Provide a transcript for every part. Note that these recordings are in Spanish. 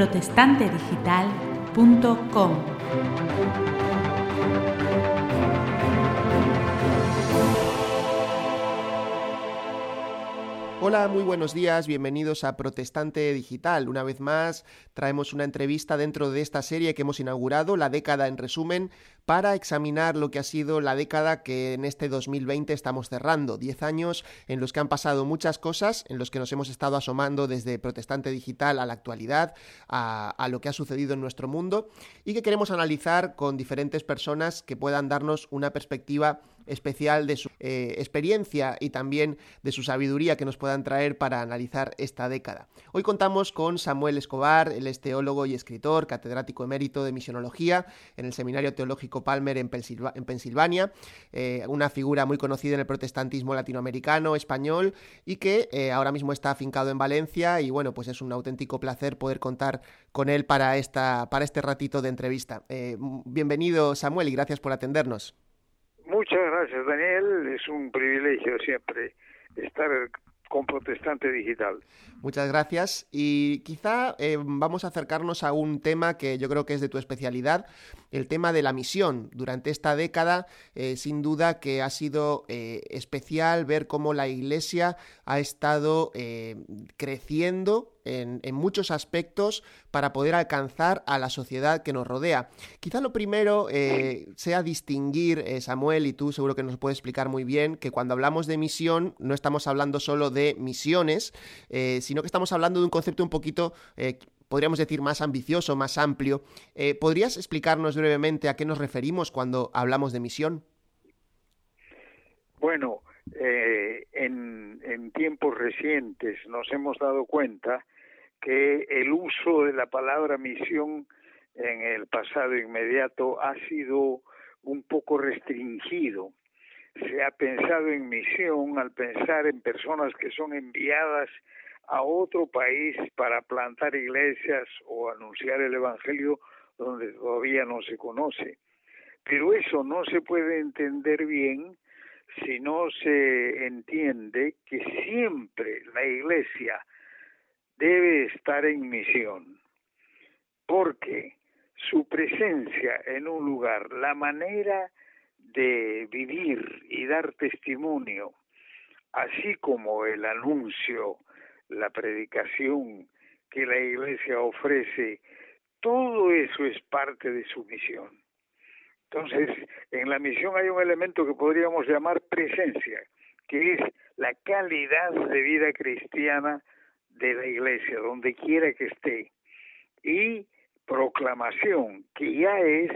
protestantedigital.com. Hola, muy buenos días, bienvenidos a Protestante Digital. Una vez más traemos una entrevista dentro de esta serie que hemos inaugurado, La década en resumen, para examinar lo que ha sido la década que en este 2020 estamos cerrando. Diez años en los que han pasado muchas cosas, en los que nos hemos estado asomando desde Protestante Digital a la actualidad, a, a lo que ha sucedido en nuestro mundo y que queremos analizar con diferentes personas que puedan darnos una perspectiva especial de su eh, experiencia y también de su sabiduría que nos puedan traer para analizar esta década. Hoy contamos con Samuel Escobar, el es teólogo y escritor, catedrático emérito de misionología en el Seminario Teológico Palmer en, Pensilvania, eh, una figura muy conocida en el protestantismo latinoamericano, español y que eh, ahora mismo está afincado en Valencia y bueno, pues es un auténtico placer poder contar con él para, esta, para este ratito de entrevista. bienvenido Samuel y gracias por atendernos. Muchas gracias, Daniel. Es un privilegio siempre estar con Protestante Digital. Muchas gracias. Y quizá eh, vamos a acercarnos a un tema que yo creo que es de tu especialidad, el tema de la misión. Durante esta década, eh, sin duda que ha sido eh, especial ver cómo la Iglesia ha estado creciendo en, muchos aspectos para poder alcanzar a la sociedad que nos rodea. Quizá lo primero sea distinguir, Samuel, y tú seguro que nos puedes explicar muy bien, que cuando hablamos de misión no estamos hablando solo de misiones, sino que estamos hablando de un concepto un poquito eh, podríamos decir, más ambicioso, más amplio. Eh, ¿Podrías explicarnos brevemente a qué nos referimos cuando hablamos de misión? Bueno, eh, en, en, tiempos recientes nos hemos dado cuenta que el uso de la palabra misión en el pasado inmediato ha sido un poco restringido se ha pensado en misión al pensar en personas que son enviadas a otro país para plantar iglesias o anunciar el Evangelio donde todavía no se conoce. Pero eso no se puede entender bien si no se entiende que siempre la iglesia debe estar en misión, porque su presencia en un lugar, la manera de vivir y dar testimonio, así como el anuncio, la predicación que la iglesia ofrece, todo eso es parte de su misión. Entonces, en la misión hay un elemento que podríamos llamar presencia, que es la calidad de vida cristiana de la iglesia, donde quiera que esté, y proclamación, que ya es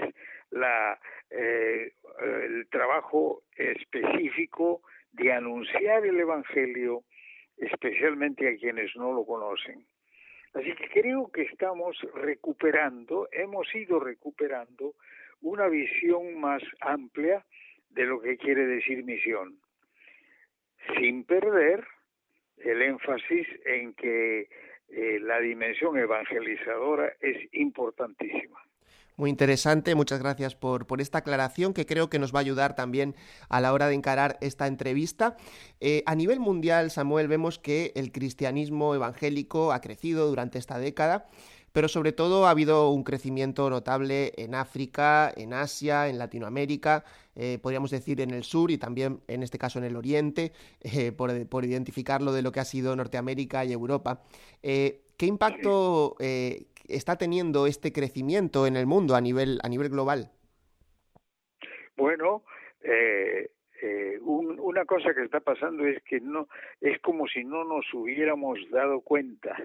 la eh, el trabajo específico de anunciar el Evangelio, especialmente a quienes no lo conocen. Así que creo que estamos recuperando, hemos ido recuperando una visión más amplia de lo que quiere decir misión, sin perder el énfasis en que eh, la dimensión evangelizadora es importantísima. Muy interesante, muchas gracias por, por, esta aclaración que creo que nos va a ayudar también a la hora de encarar esta entrevista. Eh, a nivel mundial, Samuel, vemos que el cristianismo evangélico ha crecido durante esta década, pero sobre todo ha habido un crecimiento notable en África, en Asia, en Latinoamérica, eh, podríamos decir en el sur y también en este caso en el oriente, eh, por, por, identificar lo de lo que ha sido Norteamérica y Europa. ¿Qué impacto está teniendo este crecimiento en el mundo a nivel, a nivel global? Bueno, eh, eh, una cosa que está pasando es que no es como si no nos hubiéramos dado cuenta.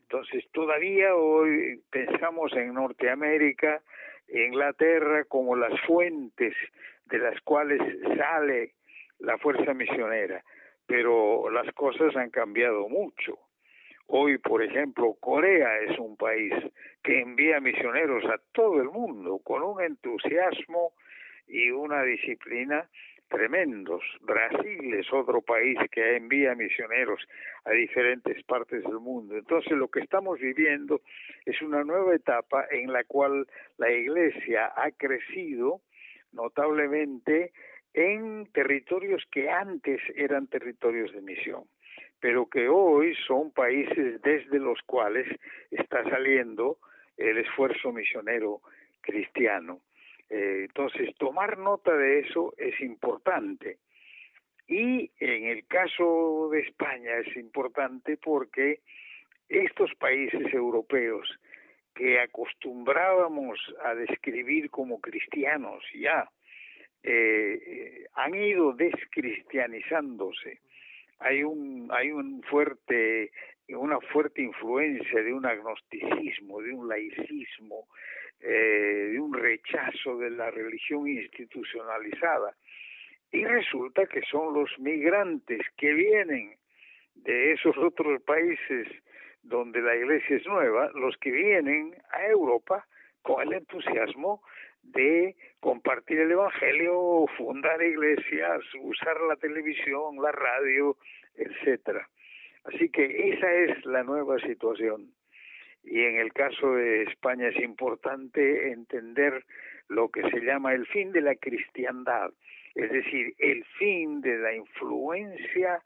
Entonces todavía hoy pensamos en Norteamérica, Inglaterra como las fuentes de las cuales sale la fuerza misionera, pero las cosas han cambiado mucho. Hoy, por ejemplo, Corea es un país que envía misioneros a todo el mundo con un entusiasmo y una disciplina tremendos. Brasil es otro país que envía misioneros a diferentes partes del mundo. Entonces lo que estamos viviendo es una nueva etapa en la cual la Iglesia ha crecido notablemente en territorios que antes eran territorios de misión. Pero que hoy son países desde los cuales está saliendo el esfuerzo misionero cristiano. Eh, entonces, tomar nota de eso es importante. Y en el caso de España es importante porque estos países europeos que acostumbrábamos a describir como cristianos ya, eh, han ido descristianizándose. Hay un, hay un fuerte, una fuerte influencia de un agnosticismo, de un laicismo, eh, de un rechazo de la religión institucionalizada. Y resulta que son los migrantes que vienen de esos otros países donde la iglesia es nueva, los que vienen a Europa con el entusiasmo de compartir el Evangelio, fundar iglesias, usar la televisión, la radio, etcétera. Así que esa es la nueva situación. Y en el caso de España es importante entender lo que se llama el fin de la cristiandad, es decir, el fin de la influencia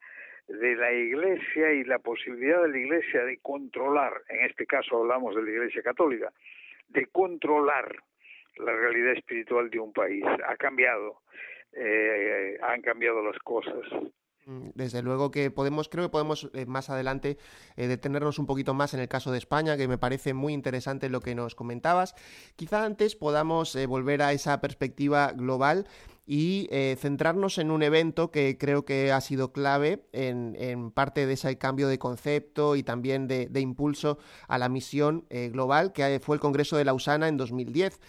de la Iglesia y la posibilidad de la Iglesia de controlar, en este caso hablamos de la Iglesia Católica, de controlar la realidad espiritual de un país. Ha cambiado, eh, han cambiado las cosas. Mm, desde luego que podemos, creo que podemos eh, más adelante eh, detenernos un poquito más en el caso de España, que me parece muy interesante lo que nos comentabas. Quizá antes podamos volver a esa perspectiva global y centrarnos en un evento que creo que ha sido clave en, parte de ese cambio de concepto y también de, impulso a la misión global, que fue el Congreso de Lausana en 2010.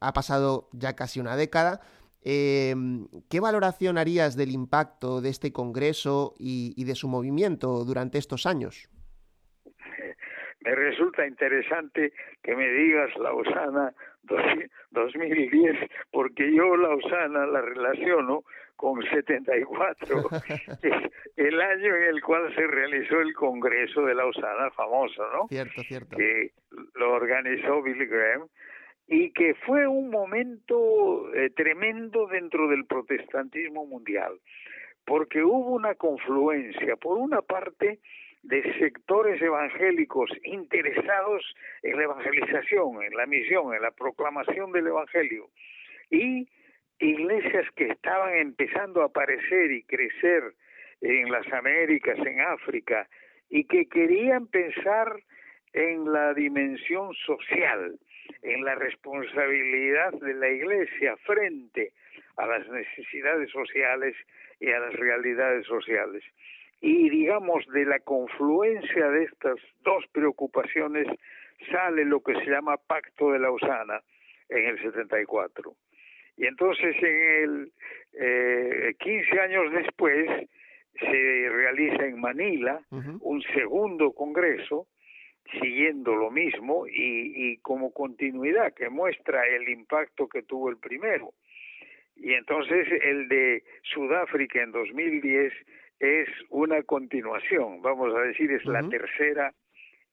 ha pasado ya casi una década. Eh, ¿Qué valoración harías del impacto de este Congreso y, de su movimiento durante estos años? Me resulta interesante que me digas Lausana 2010, porque yo Lausana la relaciono con 74, es el año en el cual se realizó el Congreso de Lausana, famoso, ¿no? Cierto, cierto. Que lo organizó Billy Graham y que fue un momento eh, tremendo dentro del protestantismo mundial, porque hubo una confluencia, por una parte, de sectores evangélicos interesados en la evangelización, en la misión, en la proclamación del Evangelio, y iglesias que estaban empezando a aparecer y crecer en las Américas, en África, y que querían pensar en la dimensión social, en la responsabilidad de la Iglesia frente a las necesidades sociales y a las realidades sociales. Y digamos, de la confluencia de estas dos preocupaciones sale lo que se llama Pacto de Lausana en el 74. Y entonces en el 15 eh, años después se realiza en Manila un segundo congreso siguiendo lo mismo y, como continuidad que muestra el impacto que tuvo el primero. Y entonces el de Sudáfrica en 2010 es una continuación, vamos a decir, es la tercera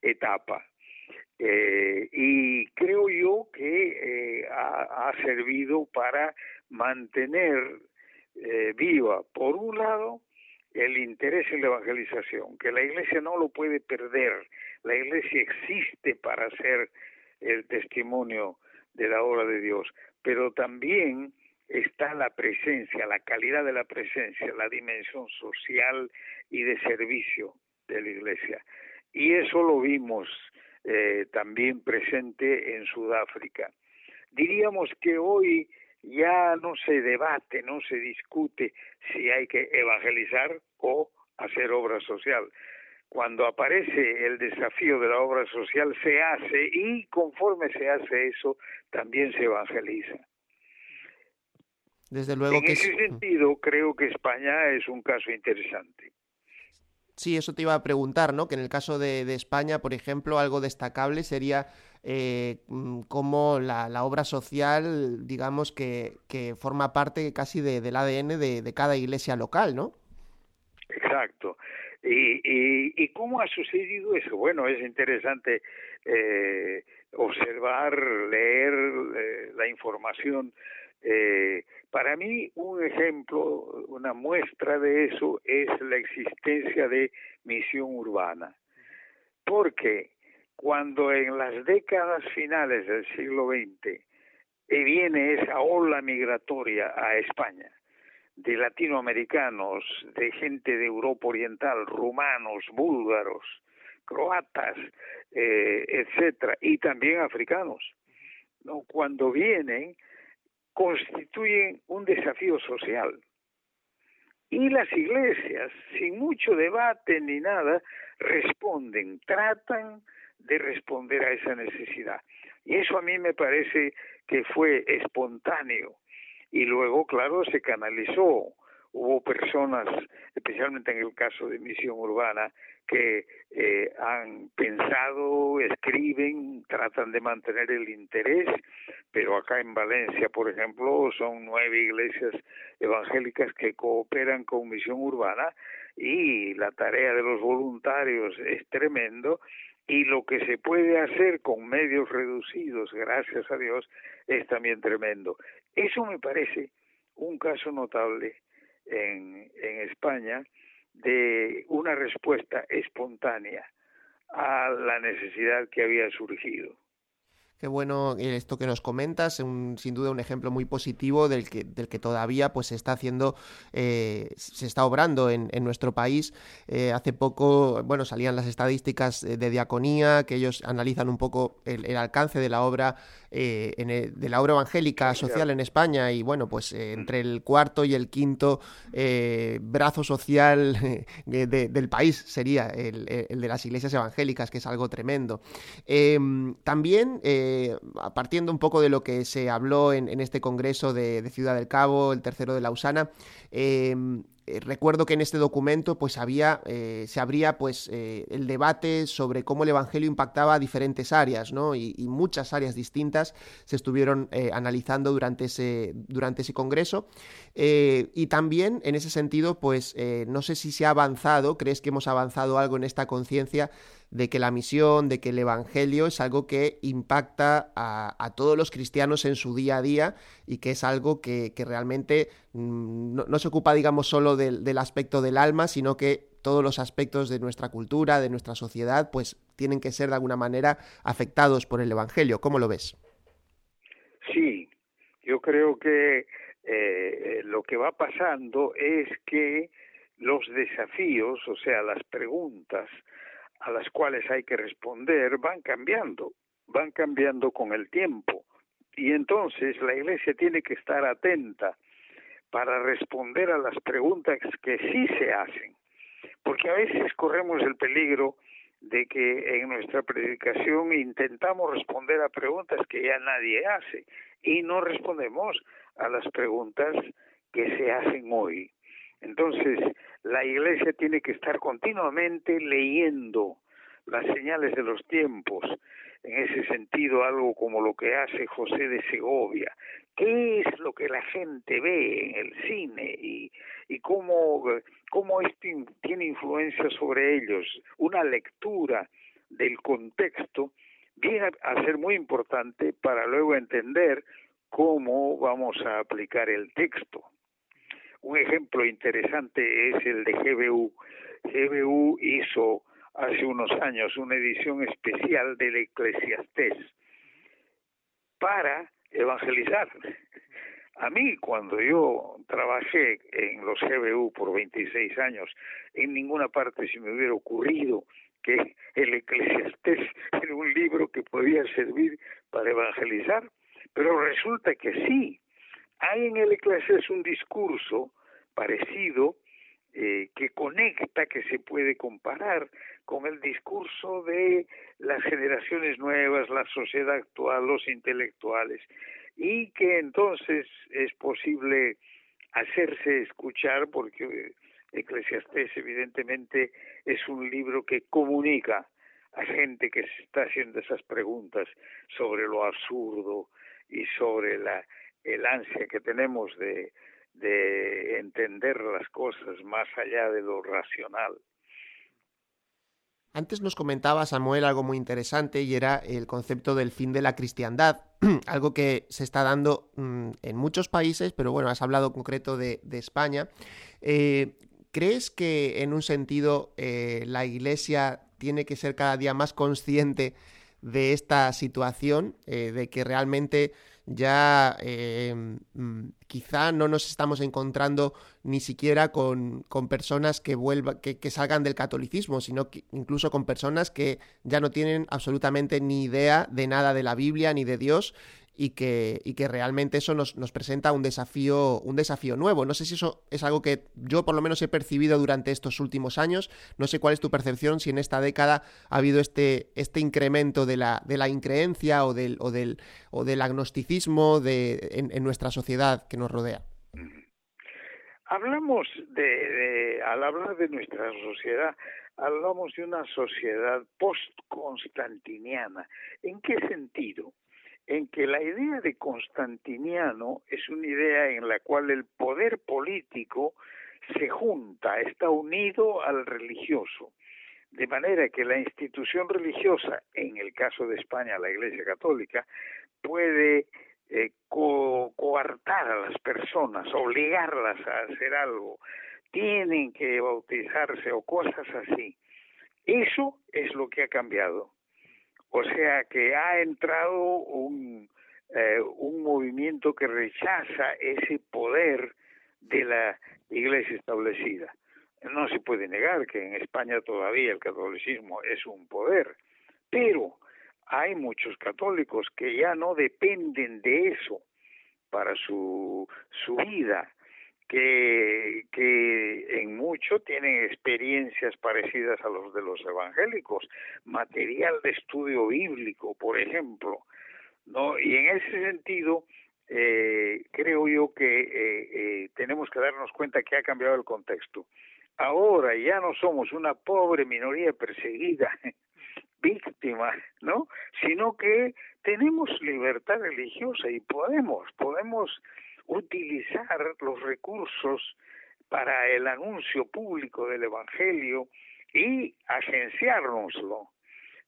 etapa. Eh, y creo yo que eh, ha, servido para mantener eh, viva, por un lado, el interés en la evangelización, que la iglesia no lo puede perder, la iglesia existe para ser el testimonio de la obra de Dios, pero también está la presencia, la calidad de la presencia, la dimensión social y de servicio de la iglesia. Y eso lo vimos eh, también presente en Sudáfrica. Diríamos que hoy ya no se debate, no se discute si hay que evangelizar o hacer obra social cuando aparece el desafío de la obra social se hace y conforme se hace eso también se evangeliza. Desde luego en ese sentido creo que España es un caso interesante. Sí, eso te iba a preguntar, ¿no? Que en el caso de, España, por ejemplo, algo destacable sería eh, mm, cómo la, obra social, digamos, que, que forma parte casi del ADN de, de cada iglesia local, ¿no? Exacto. ¿Y, y, cómo ha sucedido eso? Bueno, es interesante eh, observar, leer eh, la información, eh, Para mí un ejemplo, una muestra de eso es la existencia de misión urbana. Porque cuando en las décadas finales del siglo XX eh, viene esa ola migratoria a España, de latinoamericanos, de gente de Europa Oriental, rumanos, búlgaros, croatas, eh, etcétera, y también africanos. ¿no? Cuando vienen, constituyen un desafío social. Y las iglesias, sin mucho debate ni nada, responden, tratan de responder a esa necesidad. Y eso a mí me parece que fue espontáneo. Y luego, claro, se canalizó. Hubo personas, especialmente en el caso de Misión Urbana, que eh, han pensado, escriben, tratan de mantener el interés, pero acá en Valencia, por ejemplo, son nueve iglesias evangélicas que cooperan con Misión Urbana y la tarea de los voluntarios es tremendo y lo que se puede hacer con medios reducidos, gracias a Dios, es también tremendo. Eso me parece un caso notable en, España de una respuesta espontánea a la necesidad que había surgido. Qué bueno esto que nos comentas, sin duda un ejemplo muy positivo del que, del que todavía pues, se está haciendo, eh, se está obrando en, nuestro país. Eh, hace poco, bueno, salían las estadísticas de diaconía, que ellos analizan un poco el, alcance de la obra, eh, de la obra evangélica social en España, y bueno, pues entre el cuarto y el quinto brazo social del país sería el, el, de las iglesias evangélicas, que es algo tremendo. también eh, partiendo un poco de lo que se habló en, este congreso de, Ciudad del Cabo, el tercero de Lausana, em, eh, recuerdo que en este documento pues había eh, se abría pues el debate sobre cómo el evangelio impactaba a diferentes áreas ¿no? y, muchas áreas distintas se estuvieron analizando durante ese durante ese congreso y también en ese sentido pues no sé si se ha avanzado crees que hemos avanzado algo en esta conciencia de que la misión, de que el Evangelio es algo que impacta a, todos los cristianos en su día a día y que es algo que, realmente mm, no, se ocupa, digamos, solo del, aspecto del alma, sino que todos los aspectos de nuestra cultura, de nuestra sociedad, pues tienen que ser de alguna manera afectados por el Evangelio. ¿Cómo lo ves? Sí, yo creo que eh, lo que va pasando es que los desafíos, o sea, las preguntas a las cuales hay que responder van cambiando, van cambiando con el tiempo. Y entonces la Iglesia tiene que estar atenta para responder a las preguntas que sí se hacen. Porque a veces corremos el peligro de que en nuestra predicación intentamos responder a preguntas que ya nadie hace y no respondemos a las preguntas que se hacen hoy. Entonces, la Iglesia tiene que estar continuamente leyendo las señales de los tiempos, en ese sentido algo como lo que hace José de Segovia. ¿Qué es lo que la gente ve en el cine y, cómo, cómo esto tiene influencia sobre ellos? Una lectura del contexto viene a ser muy importante para luego entender cómo vamos a aplicar el texto. Un ejemplo interesante es el de GBU. GBU hizo hace unos años una edición especial del Eclesiastés para evangelizar. A mí, cuando yo trabajé en los GBU por 26 años, en ninguna parte se me hubiera ocurrido que el Eclesiastés era un libro que podía servir para evangelizar, pero resulta que sí. Hay en el Eclesiastés un discurso parecido eh, que conecta, que se puede comparar con el discurso de las generaciones nuevas, la sociedad actual, los intelectuales, y que entonces es posible hacerse escuchar porque Eclesiastés evidentemente es un libro que comunica a gente que se está haciendo esas preguntas sobre lo absurdo y sobre la el ansia que tenemos de de entender las cosas más allá de lo racional. Antes nos comentaba Samuel algo muy interesante y era el concepto del fin de la cristiandad, algo que se está dando mm, en muchos países, pero bueno, has hablado concreto de, España. Eh, ¿Crees que en un sentido eh, la Iglesia tiene que ser cada día más consciente de esta situación, eh, de que realmente ya em, mm, quizá no nos estamos encontrando ni siquiera con, con personas que, vuelvan, que, que, salgan del catolicismo, sino incluso con personas que ya no tienen absolutamente ni idea de nada de la Biblia ni de Dios y que, y que realmente eso nos, nos, presenta un desafío, un desafío nuevo. No sé si eso es algo que yo por lo menos he percibido durante estos últimos años. No sé cuál es tu percepción, si en esta década ha habido este, este incremento de la, de la increencia o del, o del, o del agnosticismo de, en, nuestra sociedad que nos rodea. Hablamos de, al hablar de nuestra sociedad, hablamos de una sociedad post-constantiniana. ¿En qué sentido? En que la idea de Constantiniano es una idea en la cual el poder político se junta, está unido al religioso, de manera que la institución religiosa, en el caso de España la Iglesia Católica, puede eh, coartar a las personas, obligarlas a hacer algo, tienen que bautizarse o cosas así. Eso es lo que ha cambiado. O sea que ha entrado un, eh, un movimiento que rechaza ese poder de la iglesia establecida. No se puede negar que en España todavía el catolicismo es un poder, pero hay muchos católicos que ya no dependen de eso para su, su vida, que, que en mucho tienen experiencias parecidas a los de los evangélicos, material de estudio bíblico, por ejemplo, ¿no? Y en ese sentido, eh, creo yo que eh, eh, tenemos que darnos cuenta que ha cambiado el contexto. Ahora ya no somos una pobre minoría perseguida, víctima, ¿no? Sino que tenemos libertad religiosa y podemos, podemos utilizar los recursos para el anuncio público del Evangelio y agenciárnoslo.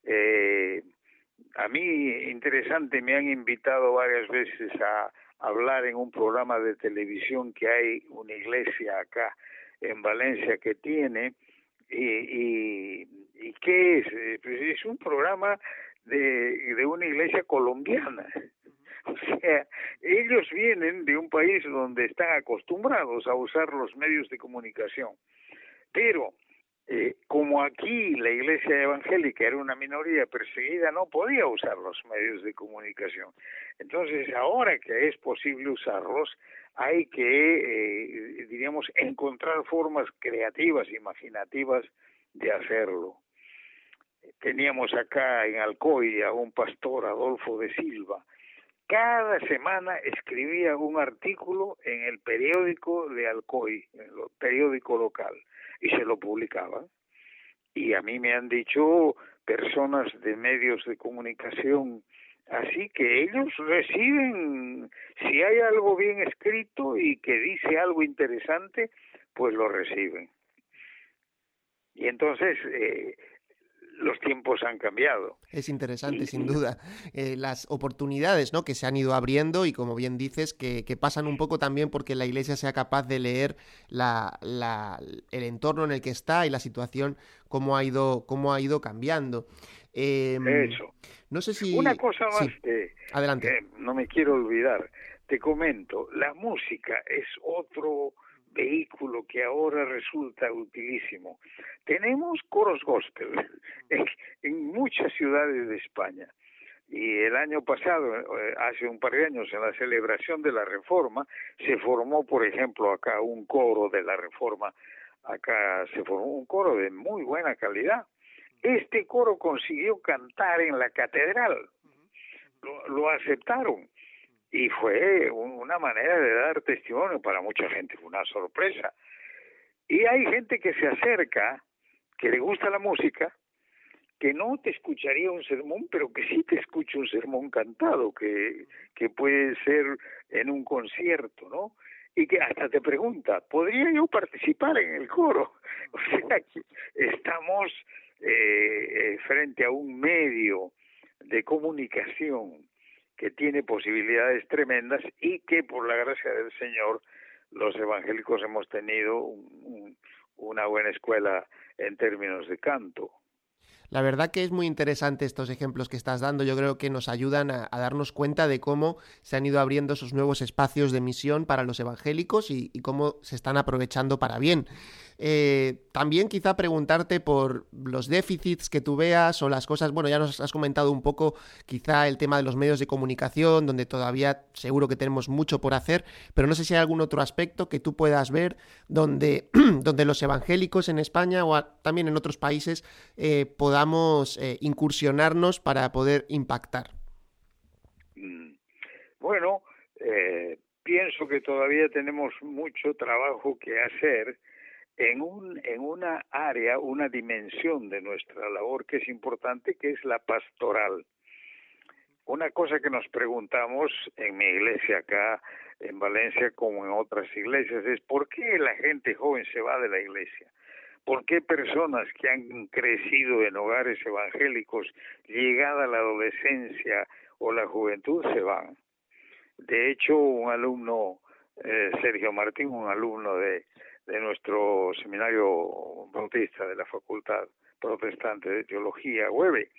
Eh, a mí, interesante, me han invitado varias veces a hablar en un programa de televisión que hay una iglesia acá en Valencia que tiene, y, y, y ¿qué es? Es un programa de una iglesia colombiana. O sea, ellos vienen de un país donde están acostumbrados a usar los medios de comunicación. Pero eh, como aquí la iglesia evangélica era una minoría perseguida, no podía usar los medios de comunicación. Entonces, ahora que es posible usarlos, hay que, eh, diríamos, encontrar formas creativas, imaginativas de hacerlo. Teníamos acá en Alcoy a un pastor, Adolfo de Silva, cada semana escribía un artículo en el periódico de Alcoy, en el periódico local, y se lo publicaba. Y a mí me han dicho personas de medios de comunicación así que ellos reciben, si hay algo bien escrito y que dice algo interesante, pues lo reciben. Y entonces eh, los tiempos han cambiado. Es interesante, sin duda, eh, las oportunidades ¿no? que se han ido abriendo y, como bien dices, que, pasan un poco también porque la Iglesia sea capaz de leer la, la, el entorno en el que está y la situación, cómo ha ido, cómo ha ido cambiando. Em, Eso. No sé si... Una cosa más Adelante. no me quiero olvidar. Te comento, la música es otro vehículo que ahora resulta utilísimo. Tenemos coros gospel en, muchas ciudades de España. Y el año pasado, eh, hace un par de años, en la celebración de la Reforma, se formó, por ejemplo, acá un coro de la Reforma. Acá se formó un coro de muy buena calidad. Este coro consiguió cantar en la catedral. lo aceptaron y fue una manera de dar testimonio para mucha gente, fue una sorpresa. Y hay gente que se acerca, que le gusta la música, que no te escucharía un sermón, pero que sí te escucha un sermón cantado, que, que puede ser en un concierto, ¿no? Y que hasta te pregunta, ¿podría yo participar en el coro? O sea, que estamos eh, frente a un medio de comunicación que tiene posibilidades tremendas y que por la gracia del Señor los evangélicos hemos tenido una buena escuela en términos de canto. La verdad que es muy interesante estos ejemplos que estás dando. Yo creo que nos ayudan a, darnos cuenta de cómo se han ido abriendo esos nuevos espacios de misión para los evangélicos y cómo se están aprovechando para bien. Eh, también quizá preguntarte por los déficits que tú veas o las cosas, bueno, ya nos has comentado un poco quizá el tema de los medios de comunicación, donde todavía seguro que tenemos mucho por hacer, pero no sé si hay algún otro aspecto que tú puedas ver donde, donde los evangélicos en España o también en otros países eh, podamos eh, incursionarnos para poder impactar. Mm. Bueno, pienso que todavía tenemos mucho trabajo que hacer en, un, en una área, una dimensión de nuestra labor que es importante, que es la pastoral. Una cosa que nos preguntamos en mi iglesia acá, en Valencia, como en otras iglesias, es ¿por qué la gente joven se va de la iglesia? ¿Por qué personas que han crecido en hogares evangélicos, llegada la adolescencia o la juventud, se van? De hecho, un alumno, eh, Sergio Martín, un alumno de, de nuestro seminario bautista de la Facultad Protestante de Teología, Hueve,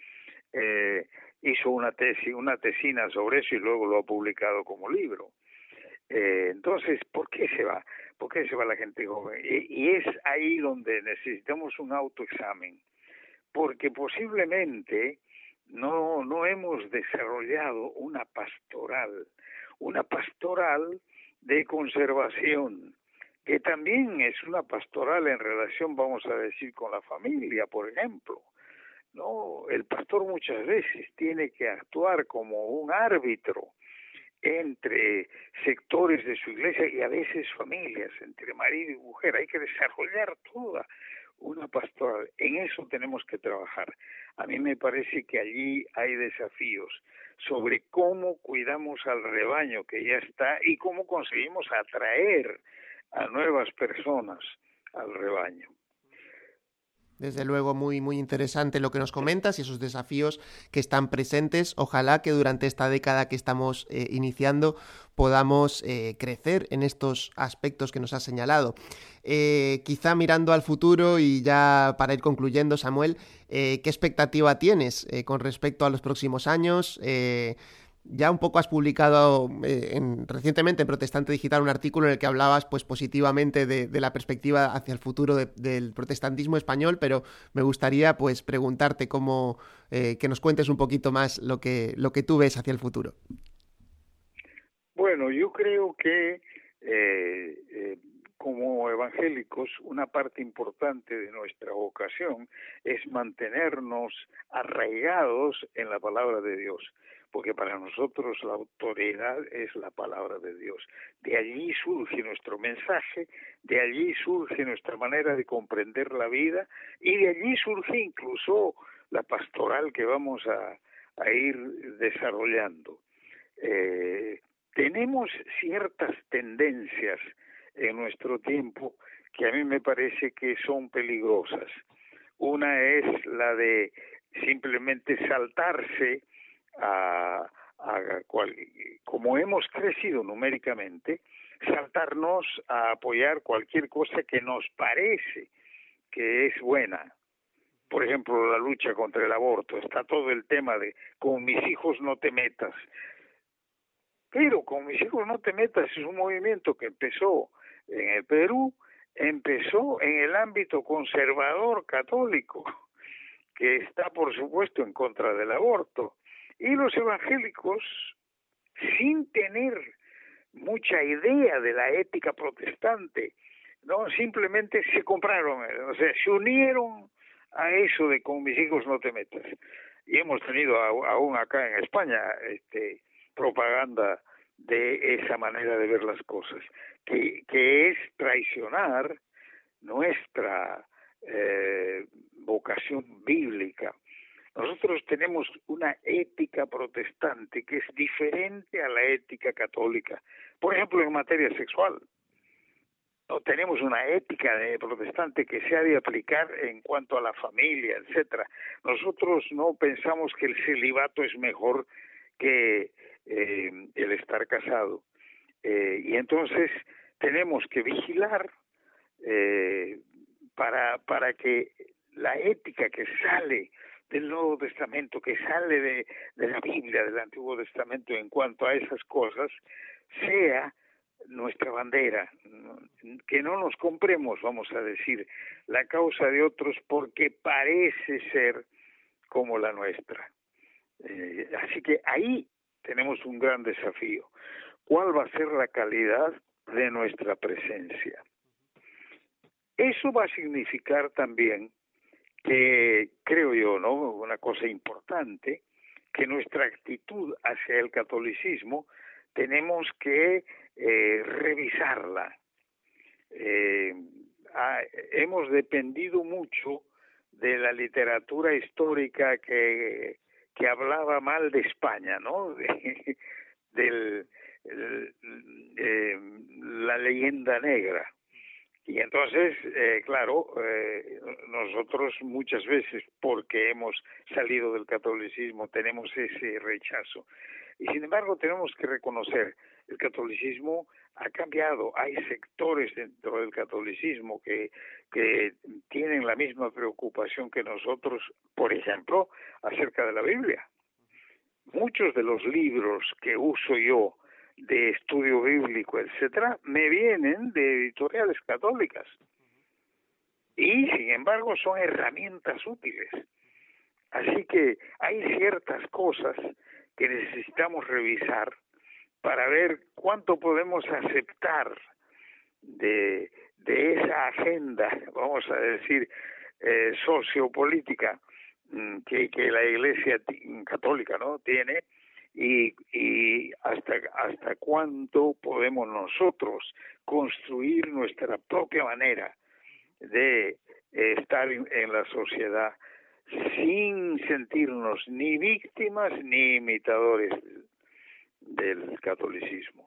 eh, hizo una tesis, una tesina sobre eso y luego lo ha publicado como libro. Eh, entonces, ¿por qué se va? ¿Por qué se va la gente joven? Y, es ahí donde necesitamos un autoexamen, porque posiblemente no, no hemos desarrollado una pastoral, una pastoral de conservación, que también es una pastoral en relación, vamos a decir, con la familia, por ejemplo. No, el pastor muchas veces tiene que actuar como un árbitro entre sectores de su iglesia y a veces familias, entre marido y mujer. Hay que desarrollar toda una pastoral. En eso tenemos que trabajar. A mí me parece que allí hay desafíos sobre cómo cuidamos al rebaño que ya está y cómo conseguimos atraer a nuevas personas al rebaño. Desde luego, muy, muy interesante lo que nos comentas y esos desafíos que están presentes. Ojalá que durante esta década que estamos eh, iniciando podamos eh, crecer en estos aspectos que nos has señalado. Eh, quizá mirando al futuro y ya para ir concluyendo, Samuel, ¿qué expectativa tienes con respecto a los próximos años? Ya un poco has publicado eh, recientemente en Protestante Digital un artículo en el que hablabas pues positivamente de, la perspectiva hacia el futuro del protestantismo español, pero me gustaría pues preguntarte cómo eh, que nos cuentes un poquito más lo que lo que tú ves hacia el futuro. Bueno, yo creo que eh, como evangélicos una parte importante de nuestra vocación es mantenernos arraigados en la palabra de Dios porque para nosotros la autoridad es la palabra de Dios. De allí surge nuestro mensaje, de allí surge nuestra manera de comprender la vida y de allí surge incluso la pastoral que vamos a, ir desarrollando. Eh, tenemos ciertas tendencias en nuestro tiempo que a mí me parece que son peligrosas. Una es la de simplemente saltarse a, como hemos crecido numéricamente, saltarnos a apoyar cualquier cosa que nos parece que es buena. Por ejemplo, la lucha contra el aborto. Está todo el tema de con mis hijos no te metas. Pero con mis hijos no te metas es un movimiento que empezó en el Perú, empezó en el ámbito conservador católico, que está por supuesto en contra del aborto y los evangélicos, sin tener mucha idea de la ética protestante, no simplemente se compraron, o sea, se unieron a eso de con mis hijos no te metas. Y hemos tenido aún acá en España este propaganda de esa manera de ver las cosas, que, que es traicionar nuestra eh, vocación bíblica. Nosotros tenemos una ética protestante que es diferente a la ética católica. Por ejemplo, en materia sexual. no tenemos una ética de protestante que se ha de aplicar en cuanto a la familia, etcétera. Nosotros no pensamos que el celibato es mejor que eh, el estar casado. Eh, y entonces tenemos que vigilar eh, para, para que la ética que sale del Nuevo Testamento, que sale de, la Biblia, del Antiguo Testamento en cuanto a esas cosas, sea nuestra bandera, que no nos compremos, vamos a decir, la causa de otros porque parece ser como la nuestra. Eh, así que ahí tenemos un gran desafío. ¿Cuál va a ser la calidad de nuestra presencia? Eso va a significar también que, creo yo, ¿no? Una cosa importante, que nuestra actitud hacia el catolicismo tenemos que eh, revisarla. Eh, hemos dependido mucho de la literatura histórica que, que hablaba mal de España, ¿no? De, del, eh, la leyenda negra. Y entonces, eh, claro, eh, nosotros muchas veces, porque hemos salido del catolicismo, tenemos ese rechazo. Y sin embargo, tenemos que reconocer, el catolicismo ha cambiado. Hay sectores dentro del catolicismo que, que tienen la misma preocupación que nosotros, por ejemplo, acerca de la Biblia. Muchos de los libros que uso yo de estudio bíblico, etcétera, me vienen de editoriales católicas. Y sin embargo son herramientas útiles. Así que hay ciertas cosas que necesitamos revisar para ver cuánto podemos aceptar de, de esa agenda, vamos a decir, eh, sociopolítica mm, que, que la Iglesia católica no tiene y, y hasta, hasta cuánto podemos nosotros construir nuestra propia manera de estar en la sociedad sin sentirnos ni víctimas ni imitadores del catolicismo.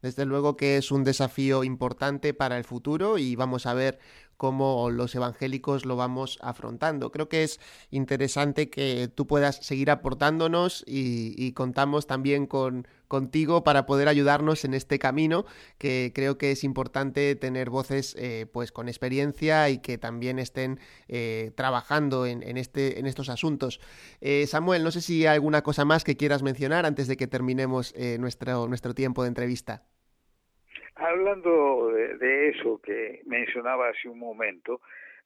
Desde luego que es un desafío importante para el futuro y vamos a ver cómo los evangélicos lo vamos afrontando. Creo que es interesante que tú puedas seguir aportándonos y, contamos también con, contigo para poder ayudarnos en este camino, que creo que es importante tener voces eh, pues con experiencia y que también estén eh, trabajando en, este, en estos asuntos. Eh, Samuel, no sé si hay alguna cosa más que quieras mencionar antes de que terminemos nuestro, nuestro tiempo de entrevista. Hablando de, eso que mencionaba hace un momento,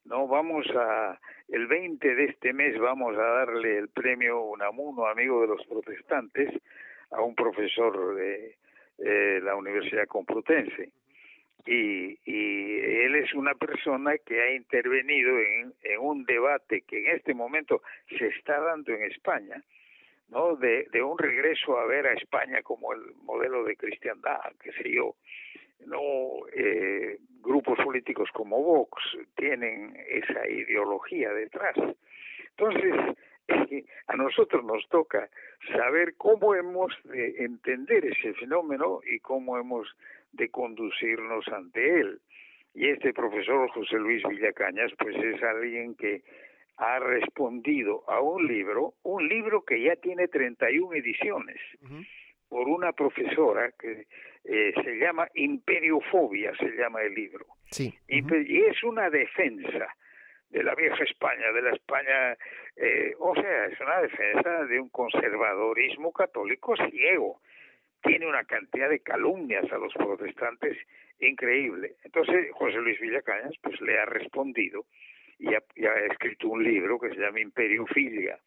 no vamos a el 20 de este mes vamos a darle el premio Unamuno, amigo de los protestantes, a un profesor de la Universidad Complutense. Y, y, él es una persona que ha intervenido en, en, un debate que en este momento se está dando en España, ¿no? De, un regreso a ver a España como el modelo de cristiandad, qué sé yo no eh, grupos políticos como Vox tienen esa ideología detrás. Entonces, a nosotros nos toca saber cómo hemos de entender ese fenómeno y cómo hemos de conducirnos ante él. Y este profesor José Luis Villacañas, pues es alguien que ha respondido a un libro, un libro que ya tiene 31 ediciones por una profesora que eh, se llama Imperiofobia, se llama el libro. Sí. Y es una defensa de la vieja España, de la España, eh, o sea, es una defensa de un conservadorismo católico ciego. Tiene una cantidad de calumnias a los protestantes increíble. Entonces, José Luis Villacañas, pues le ha respondido y ha, y escrito un libro que se llama Imperiofilia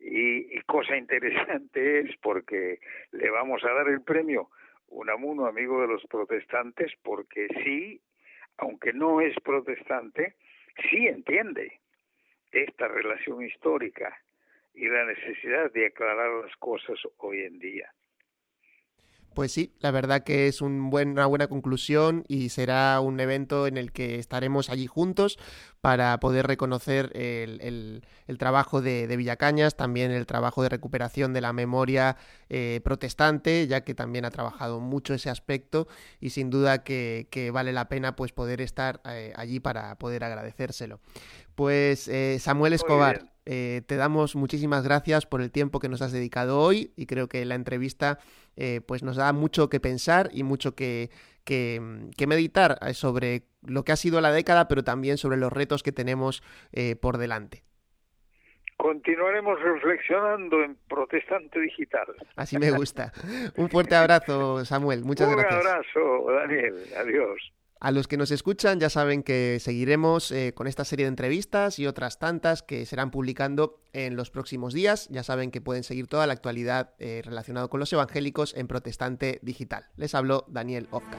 y, cosa interesante es porque le vamos a dar el premio Unamuno, amigo de los protestantes, porque sí, aunque no es protestante, sí entiende esta relación histórica y la necesidad de aclarar las cosas hoy en día. Pues sí, la verdad que es un buen, una buena conclusión y será un evento en el que estaremos allí juntos para poder reconocer el, trabajo de, Villacañas, también el trabajo de recuperación de la memoria eh, protestante, ya que también ha trabajado mucho ese aspecto y sin duda que, vale la pena pues poder estar eh, allí para poder agradecérselo. Pues eh, Samuel Escobar, te damos muchísimas gracias por el tiempo que nos has dedicado hoy y creo que la entrevista pues nos da mucho que pensar y mucho que, que, meditar eh, sobre lo que ha sido la década, pero también sobre los retos que tenemos eh, por delante. Continuaremos reflexionando en Protestante Digital. Así me gusta. Un fuerte abrazo, Samuel. Muchas gracias. Un abrazo, Daniel. Adiós. A los que nos escuchan ya saben que seguiremos eh, con esta serie de entrevistas y otras tantas que serán publicando en los próximos días. Ya saben que pueden seguir toda la actualidad eh, relacionada con los evangélicos en Protestante Digital. Les habló Daniel Ofka.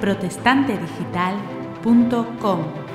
protestantedigital.com